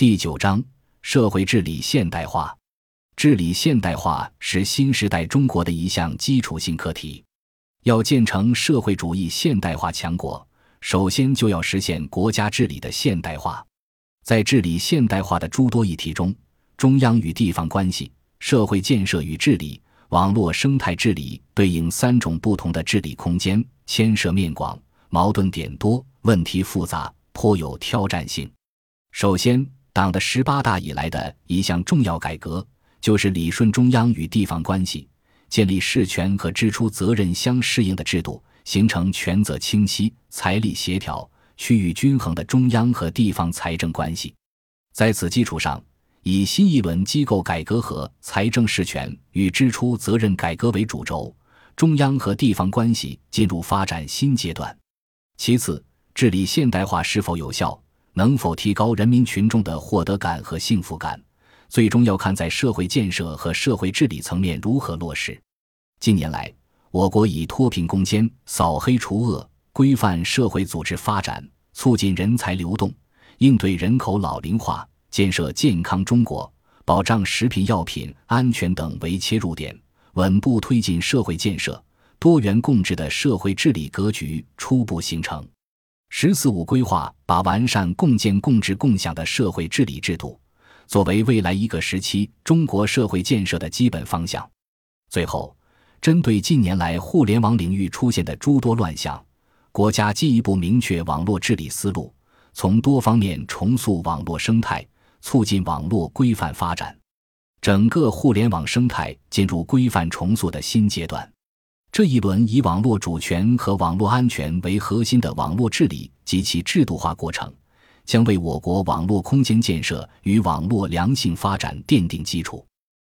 第九章：社会治理现代化。治理现代化是新时代中国的一项基础性课题。要建成社会主义现代化强国，首先就要实现国家治理的现代化。在治理现代化的诸多议题中，中央与地方关系、社会建设与治理、网络生态治理对应三种不同的治理空间，牵涉面广，矛盾点多，问题复杂，颇有挑战性。首先，党的十八大以来的一项重要改革，就是理顺中央与地方关系，建立事权和支出责任相适应的制度，形成权责清晰、财力协调、区域均衡的中央和地方财政关系。在此基础上，以新一轮机构改革和财政事权与支出责任改革为主轴，中央和地方关系进入发展新阶段。其次，治理现代化是否有效，能否提高人民群众的获得感和幸福感，最终要看在社会建设和社会治理层面如何落实。近年来，我国以脱贫攻坚、扫黑除恶、规范社会组织发展、促进人才流动、应对人口老龄化。建设健康中国、保障食品药品安全等为切入点，稳步推进社会建设，多元共治的社会治理格局初步形成。“十四五”规划把完善共建共治共享的社会治理制度作为未来一个时期中国社会建设的基本方向。最后，针对近年来互联网领域出现的诸多乱象，国家进一步明确网络治理思路，从多方面重塑网络生态。促进网络规范发展，整个互联网生态进入规范重塑的新阶段。这一轮以网络主权和网络安全为核心的网络治理及其制度化过程，将为我国网络空间建设与网络良性发展奠定基础。